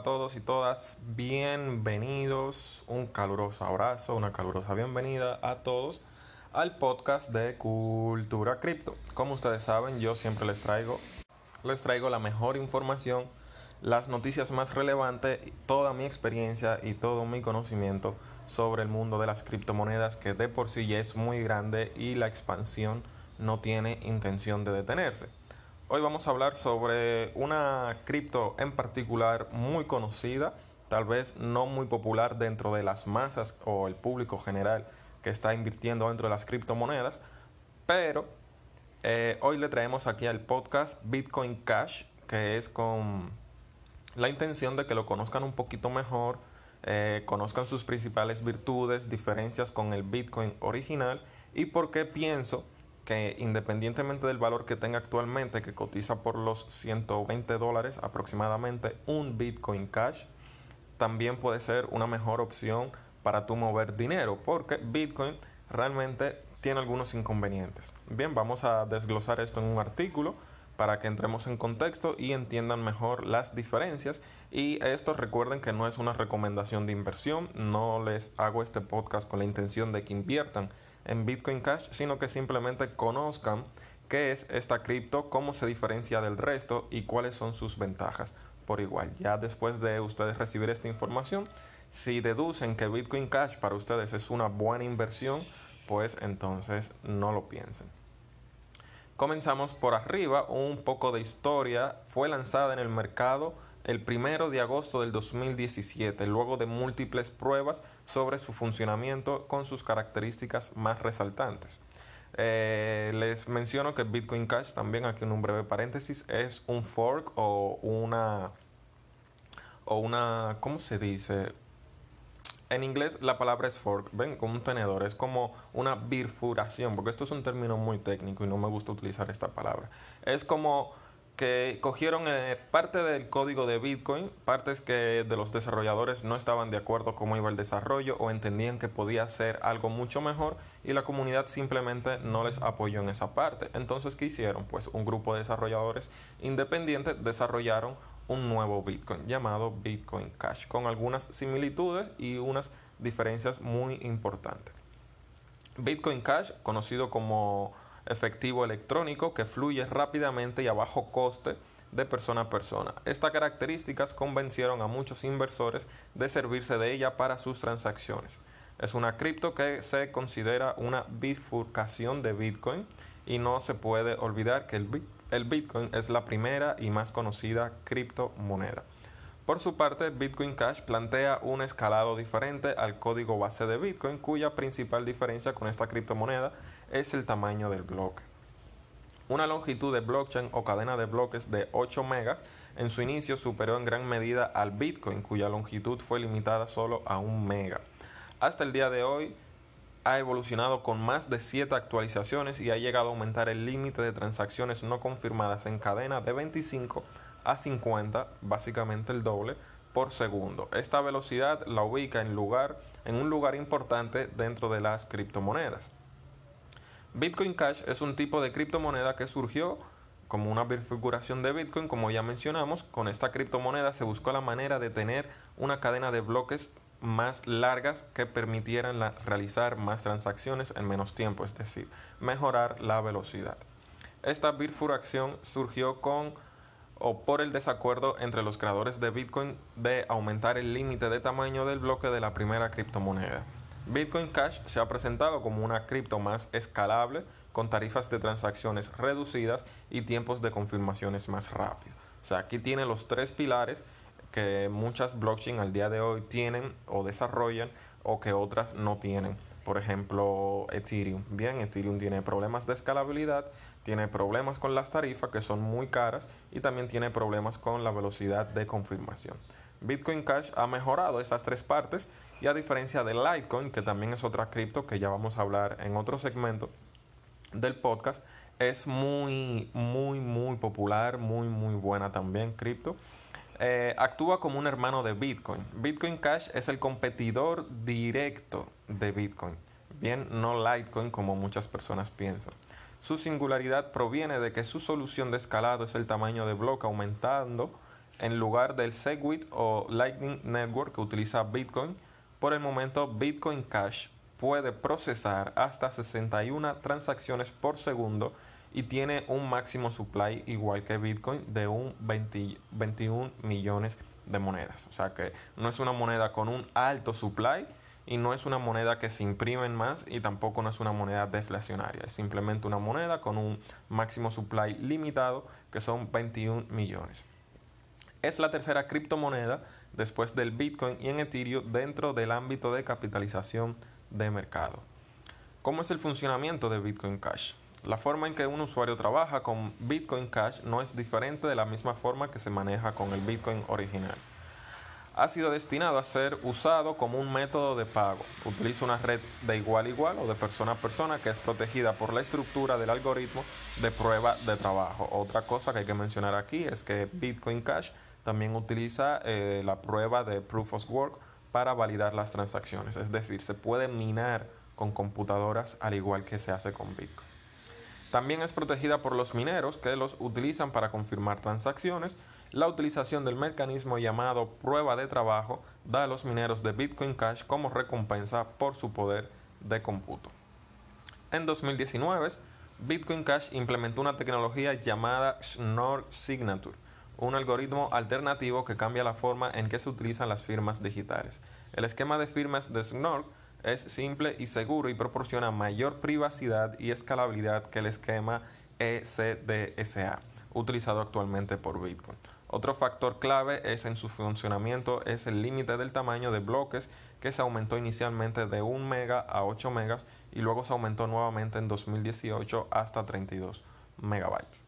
A todos y todas, bienvenidos, un caluroso abrazo, una calurosa bienvenida a todos al podcast de Cultura Cripto. Como ustedes saben, yo siempre les traigo, les traigo la mejor información, las noticias más relevantes, toda mi experiencia y todo mi conocimiento sobre el mundo de las criptomonedas que de por sí ya es muy grande y la expansión no tiene intención de detenerse. Hoy vamos a hablar sobre una cripto en particular muy conocida, tal vez no muy popular dentro de las masas o el público general que está invirtiendo dentro de las criptomonedas, pero eh, hoy le traemos aquí al podcast Bitcoin Cash, que es con la intención de que lo conozcan un poquito mejor, eh, conozcan sus principales virtudes, diferencias con el Bitcoin original y por qué pienso que independientemente del valor que tenga actualmente, que cotiza por los 120 dólares aproximadamente, un Bitcoin Cash también puede ser una mejor opción para tu mover dinero, porque Bitcoin realmente tiene algunos inconvenientes. Bien, vamos a desglosar esto en un artículo para que entremos en contexto y entiendan mejor las diferencias. Y esto recuerden que no es una recomendación de inversión, no les hago este podcast con la intención de que inviertan en Bitcoin Cash, sino que simplemente conozcan qué es esta cripto, cómo se diferencia del resto y cuáles son sus ventajas por igual. Ya después de ustedes recibir esta información, si deducen que Bitcoin Cash para ustedes es una buena inversión, pues entonces no lo piensen. Comenzamos por arriba, un poco de historia. Fue lanzada en el mercado el primero de agosto del 2017, luego de múltiples pruebas sobre su funcionamiento con sus características más resaltantes. Eh, les menciono que Bitcoin Cash, también aquí en un breve paréntesis, es un fork o una, o una, ¿cómo se dice? En inglés la palabra es fork, ven, como un tenedor, es como una bifurcación, porque esto es un término muy técnico y no me gusta utilizar esta palabra. Es como que cogieron eh, parte del código de Bitcoin, partes que de los desarrolladores no estaban de acuerdo cómo iba el desarrollo o entendían que podía ser algo mucho mejor y la comunidad simplemente no les apoyó en esa parte. Entonces, ¿qué hicieron? Pues un grupo de desarrolladores independientes desarrollaron un nuevo Bitcoin llamado Bitcoin Cash con algunas similitudes y unas diferencias muy importantes. Bitcoin Cash, conocido como efectivo electrónico que fluye rápidamente y a bajo coste de persona a persona. Estas características convencieron a muchos inversores de servirse de ella para sus transacciones. Es una cripto que se considera una bifurcación de Bitcoin y no se puede olvidar que el, Bitcoin es la primera y más conocida criptomoneda. Por su parte, Bitcoin Cash plantea un escalado diferente al código base de Bitcoin, cuya principal diferencia con esta criptomoneda es el tamaño del bloque. Una longitud de blockchain o cadena de bloques de 8 megas en su inicio superó en gran medida al Bitcoin, cuya longitud fue limitada solo a 1 mega. Hasta el día de hoy ha evolucionado con más de 7 actualizaciones y ha llegado a aumentar el límite de transacciones no confirmadas en cadena de 25 a 50, básicamente el doble, por segundo. Esta velocidad la ubica en, lugar, en un lugar importante dentro de las criptomonedas. Bitcoin Cash es un tipo de criptomoneda que surgió como una bifiguración de Bitcoin, como ya mencionamos. Con esta criptomoneda se buscó la manera de tener una cadena de bloques más largas que permitieran realizar más transacciones en menos tiempo, es decir, mejorar la velocidad. Esta bifurcación surgió con o por el desacuerdo entre los creadores de Bitcoin de aumentar el límite de tamaño del bloque de la primera criptomoneda. Bitcoin Cash se ha presentado como una cripto más escalable, con tarifas de transacciones reducidas y tiempos de confirmaciones más rápidos. O sea, aquí tiene los tres pilares que muchas blockchain al día de hoy tienen o desarrollan o que otras no tienen por ejemplo, Ethereum. Bien, Ethereum tiene problemas de escalabilidad, tiene problemas con las tarifas que son muy caras y también tiene problemas con la velocidad de confirmación. Bitcoin Cash ha mejorado estas tres partes y a diferencia de Litecoin, que también es otra cripto que ya vamos a hablar en otro segmento del podcast, es muy, muy, muy popular, muy, muy buena también cripto. Eh, actúa como un hermano de Bitcoin. Bitcoin Cash es el competidor directo de Bitcoin. Bien, no Litecoin como muchas personas piensan. Su singularidad proviene de que su solución de escalado es el tamaño de bloque aumentando en lugar del Segwit o Lightning Network que utiliza Bitcoin. Por el momento, Bitcoin Cash puede procesar hasta 61 transacciones por segundo y tiene un máximo supply igual que Bitcoin de un 21 millones de monedas. O sea que no es una moneda con un alto supply y no es una moneda que se imprimen más y tampoco no es una moneda deflacionaria. Es simplemente una moneda con un máximo supply limitado que son 21 millones. Es la tercera criptomoneda después del Bitcoin y en Ethereum dentro del ámbito de capitalización de mercado. ¿Cómo es el funcionamiento de Bitcoin Cash? La forma en que un usuario trabaja con Bitcoin Cash no es diferente de la misma forma que se maneja con el Bitcoin original. Ha sido destinado a ser usado como un método de pago. Utiliza una red de igual a igual o de persona a persona que es protegida por la estructura del algoritmo de prueba de trabajo. Otra cosa que hay que mencionar aquí es que Bitcoin Cash también utiliza eh, la prueba de Proof of Work para validar las transacciones. Es decir, se puede minar con computadoras al igual que se hace con Bitcoin. También es protegida por los mineros que los utilizan para confirmar transacciones. La utilización del mecanismo llamado prueba de trabajo da a los mineros de Bitcoin Cash como recompensa por su poder de cómputo. En 2019, Bitcoin Cash implementó una tecnología llamada Schnorr Signature, un algoritmo alternativo que cambia la forma en que se utilizan las firmas digitales. El esquema de firmas de Schnorr es simple y seguro y proporciona mayor privacidad y escalabilidad que el esquema ECDSA utilizado actualmente por Bitcoin. Otro factor clave es en su funcionamiento es el límite del tamaño de bloques que se aumentó inicialmente de 1 mega a 8 megas y luego se aumentó nuevamente en 2018 hasta 32 megabytes.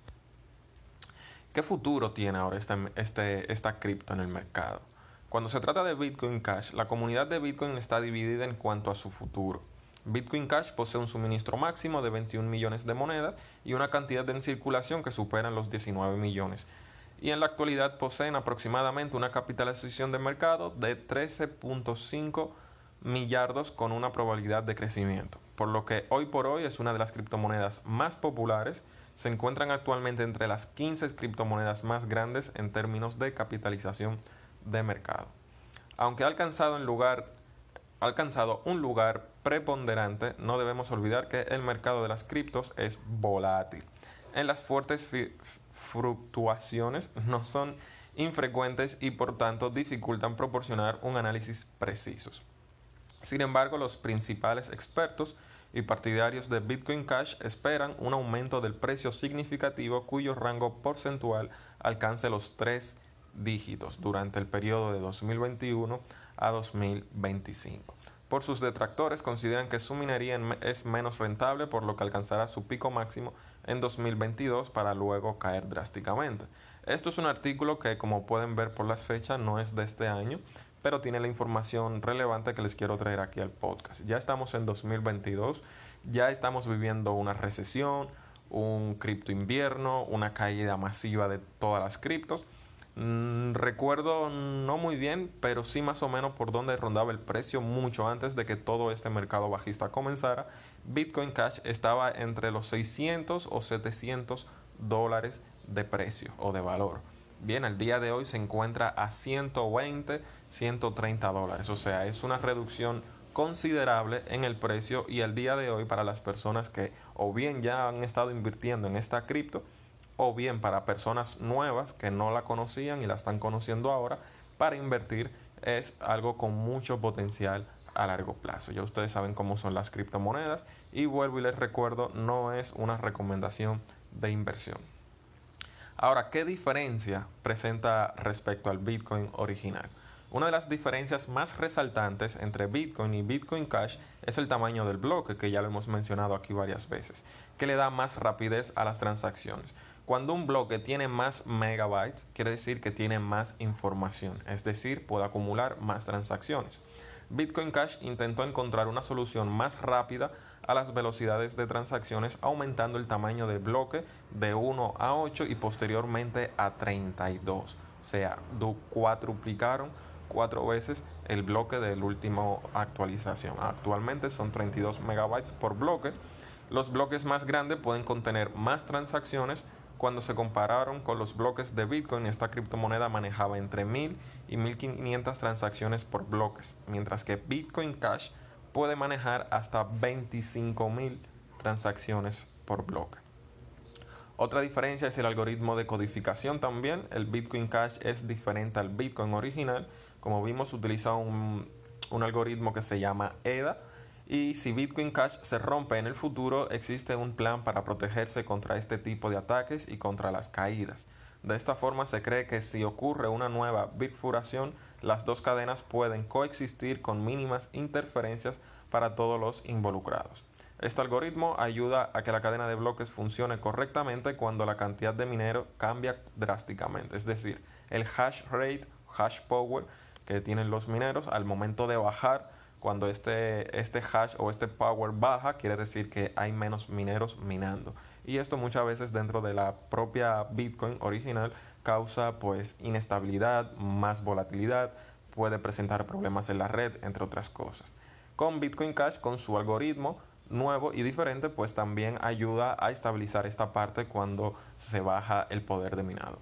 ¿Qué futuro tiene ahora este, este, esta cripto en el mercado? Cuando se trata de Bitcoin Cash, la comunidad de Bitcoin está dividida en cuanto a su futuro. Bitcoin Cash posee un suministro máximo de 21 millones de monedas y una cantidad en circulación que supera los 19 millones. Y en la actualidad poseen aproximadamente una capitalización de mercado de 13.5 millardos con una probabilidad de crecimiento. Por lo que hoy por hoy es una de las criptomonedas más populares. Se encuentran actualmente entre las 15 criptomonedas más grandes en términos de capitalización de mercado. Aunque ha alcanzado, lugar, ha alcanzado un lugar preponderante, no debemos olvidar que el mercado de las criptos es volátil. En las fuertes fluctuaciones no son infrecuentes y por tanto dificultan proporcionar un análisis preciso. Sin embargo, los principales expertos y partidarios de Bitcoin Cash esperan un aumento del precio significativo cuyo rango porcentual alcance los 3 dígitos durante el periodo de 2021 a 2025. Por sus detractores consideran que su minería es menos rentable por lo que alcanzará su pico máximo en 2022 para luego caer drásticamente. Esto es un artículo que como pueden ver por las fechas no es de este año, pero tiene la información relevante que les quiero traer aquí al podcast. Ya estamos en 2022, ya estamos viviendo una recesión, un cripto invierno, una caída masiva de todas las criptos Mm, recuerdo no muy bien, pero sí más o menos por donde rondaba el precio mucho antes de que todo este mercado bajista comenzara. Bitcoin Cash estaba entre los 600 o 700 dólares de precio o de valor. Bien, al día de hoy se encuentra a 120, 130 dólares. O sea, es una reducción considerable en el precio y al día de hoy para las personas que o bien ya han estado invirtiendo en esta cripto, o bien para personas nuevas que no la conocían y la están conociendo ahora, para invertir es algo con mucho potencial a largo plazo. Ya ustedes saben cómo son las criptomonedas y vuelvo y les recuerdo, no es una recomendación de inversión. Ahora, ¿qué diferencia presenta respecto al Bitcoin original? Una de las diferencias más resaltantes entre Bitcoin y Bitcoin Cash es el tamaño del bloque, que ya lo hemos mencionado aquí varias veces, que le da más rapidez a las transacciones. Cuando un bloque tiene más megabytes, quiere decir que tiene más información, es decir, puede acumular más transacciones. Bitcoin Cash intentó encontrar una solución más rápida a las velocidades de transacciones, aumentando el tamaño del bloque de 1 a 8 y posteriormente a 32. O sea, cuatruplicaron cuatro veces el bloque del último actualización. Actualmente son 32 megabytes por bloque. Los bloques más grandes pueden contener más transacciones cuando se compararon con los bloques de Bitcoin, esta criptomoneda manejaba entre 1000 y 1500 transacciones por bloques, mientras que Bitcoin Cash puede manejar hasta 25.000 transacciones por bloque. Otra diferencia es el algoritmo de codificación también. El Bitcoin Cash es diferente al Bitcoin original. Como vimos, utiliza un, un algoritmo que se llama EDA. Y si Bitcoin Cash se rompe en el futuro, existe un plan para protegerse contra este tipo de ataques y contra las caídas. De esta forma se cree que si ocurre una nueva bifurcación, las dos cadenas pueden coexistir con mínimas interferencias para todos los involucrados. Este algoritmo ayuda a que la cadena de bloques funcione correctamente cuando la cantidad de minero cambia drásticamente, es decir, el hash rate, hash power que tienen los mineros al momento de bajar cuando este, este hash o este power baja, quiere decir que hay menos mineros minando. Y esto muchas veces dentro de la propia Bitcoin original causa pues inestabilidad, más volatilidad, puede presentar problemas en la red, entre otras cosas. Con Bitcoin Cash, con su algoritmo nuevo y diferente, pues también ayuda a estabilizar esta parte cuando se baja el poder de minado.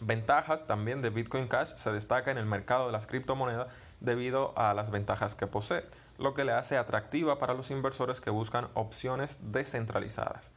Ventajas también de Bitcoin Cash se destaca en el mercado de las criptomonedas debido a las ventajas que posee, lo que le hace atractiva para los inversores que buscan opciones descentralizadas.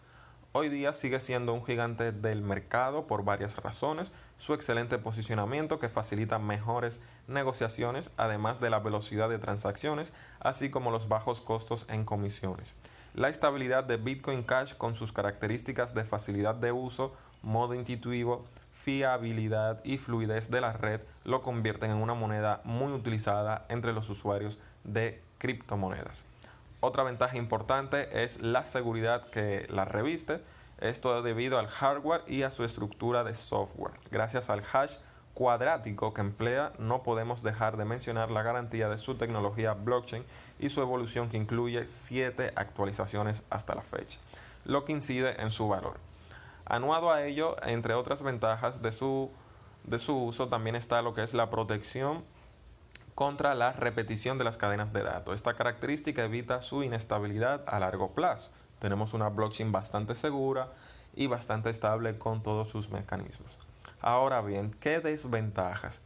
Hoy día sigue siendo un gigante del mercado por varias razones, su excelente posicionamiento que facilita mejores negociaciones, además de la velocidad de transacciones, así como los bajos costos en comisiones. La estabilidad de Bitcoin Cash con sus características de facilidad de uso, modo intuitivo, fiabilidad y fluidez de la red lo convierten en una moneda muy utilizada entre los usuarios de criptomonedas. Otra ventaja importante es la seguridad que la reviste. Esto debido al hardware y a su estructura de software. Gracias al hash cuadrático que emplea, no podemos dejar de mencionar la garantía de su tecnología blockchain y su evolución que incluye siete actualizaciones hasta la fecha, lo que incide en su valor. Anuado a ello, entre otras ventajas de su, de su uso, también está lo que es la protección contra la repetición de las cadenas de datos. Esta característica evita su inestabilidad a largo plazo. Tenemos una blockchain bastante segura y bastante estable con todos sus mecanismos. Ahora bien, ¿qué desventajas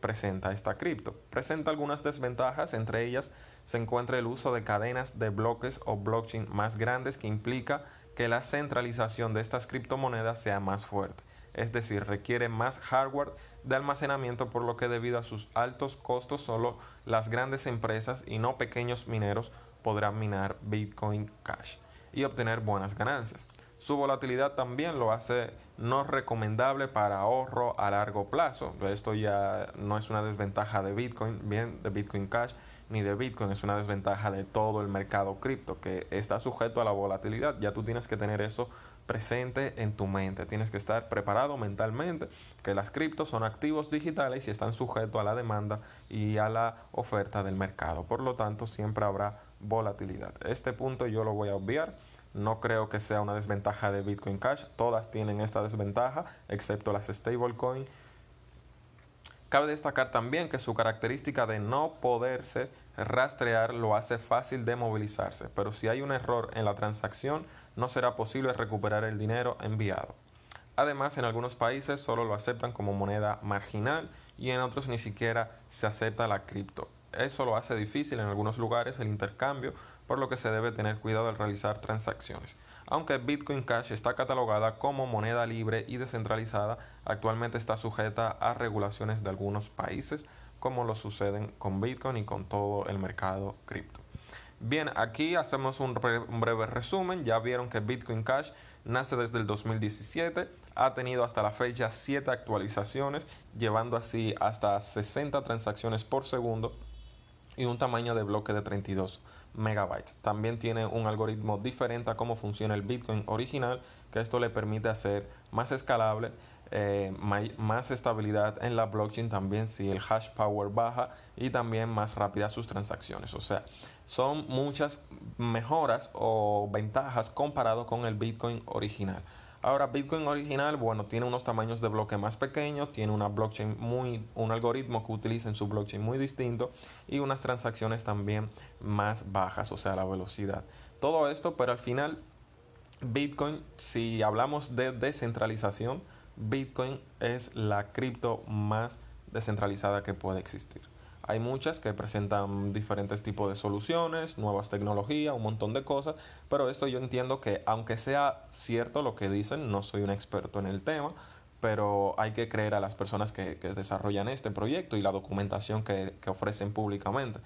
presenta esta cripto? Presenta algunas desventajas, entre ellas se encuentra el uso de cadenas de bloques o blockchain más grandes que implica que la centralización de estas criptomonedas sea más fuerte, es decir, requiere más hardware de almacenamiento por lo que debido a sus altos costos solo las grandes empresas y no pequeños mineros podrán minar Bitcoin Cash y obtener buenas ganancias. Su volatilidad también lo hace no recomendable para ahorro a largo plazo. Esto ya no es una desventaja de Bitcoin, bien de Bitcoin Cash, ni de Bitcoin, es una desventaja de todo el mercado cripto que está sujeto a la volatilidad. Ya tú tienes que tener eso presente en tu mente. Tienes que estar preparado mentalmente que las criptos son activos digitales y están sujetos a la demanda y a la oferta del mercado. Por lo tanto, siempre habrá volatilidad. Este punto yo lo voy a obviar no creo que sea una desventaja de Bitcoin Cash. Todas tienen esta desventaja, excepto las stablecoin. Cabe destacar también que su característica de no poderse rastrear lo hace fácil de movilizarse, pero si hay un error en la transacción no será posible recuperar el dinero enviado. Además, en algunos países solo lo aceptan como moneda marginal y en otros ni siquiera se acepta la cripto. Eso lo hace difícil en algunos lugares el intercambio, por lo que se debe tener cuidado al realizar transacciones. Aunque Bitcoin Cash está catalogada como moneda libre y descentralizada, actualmente está sujeta a regulaciones de algunos países, como lo suceden con Bitcoin y con todo el mercado cripto. Bien, aquí hacemos un, breve resumen. Ya vieron que Bitcoin Cash nace desde el 2017, ha tenido hasta la fecha 7 actualizaciones, llevando así hasta 60 transacciones por segundo y un tamaño de bloque de 32 megabytes. También tiene un algoritmo diferente a cómo funciona el Bitcoin original, que esto le permite hacer más escalable, eh, más estabilidad en la blockchain también si el hash power baja y también más rápidas sus transacciones. O sea, son muchas mejoras o ventajas comparado con el Bitcoin original. Ahora, Bitcoin original, bueno, tiene unos tamaños de bloque más pequeños, tiene una blockchain muy, un algoritmo que utiliza en su blockchain muy distinto y unas transacciones también más bajas, o sea, la velocidad. Todo esto, pero al final Bitcoin, si hablamos de descentralización, Bitcoin es la cripto más descentralizada que puede existir. Hay muchas que presentan diferentes tipos de soluciones, nuevas tecnologías, un montón de cosas, pero esto yo entiendo que aunque sea cierto lo que dicen, no soy un experto en el tema, pero hay que creer a las personas que, desarrollan este proyecto y la documentación que, que ofrecen públicamente.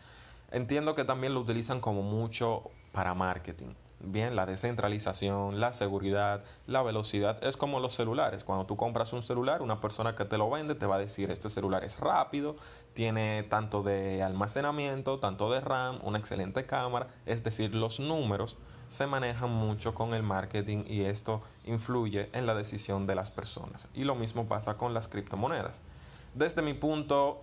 Entiendo que también lo utilizan como mucho para marketing. Bien, la descentralización, la seguridad, la velocidad, es como los celulares. Cuando tú compras un celular, una persona que te lo vende te va a decir, este celular es rápido, tiene tanto de almacenamiento, tanto de RAM, una excelente cámara, es decir, los números se manejan mucho con el marketing y esto influye en la decisión de las personas. Y lo mismo pasa con las criptomonedas. Desde mi punto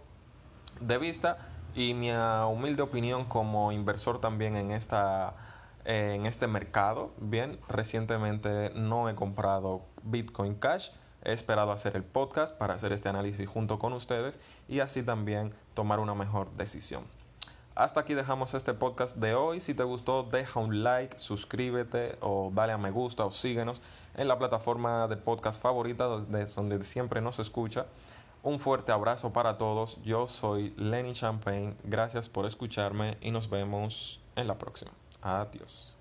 de vista y mi humilde opinión como inversor también en esta en este mercado. Bien, recientemente no he comprado Bitcoin Cash. He esperado hacer el podcast para hacer este análisis junto con ustedes y así también tomar una mejor decisión. Hasta aquí dejamos este podcast de hoy. Si te gustó, deja un like, suscríbete o dale a me gusta o síguenos en la plataforma de podcast favorita donde, donde siempre nos escucha. Un fuerte abrazo para todos. Yo soy Lenny Champagne. Gracias por escucharme y nos vemos en la próxima. Adiós.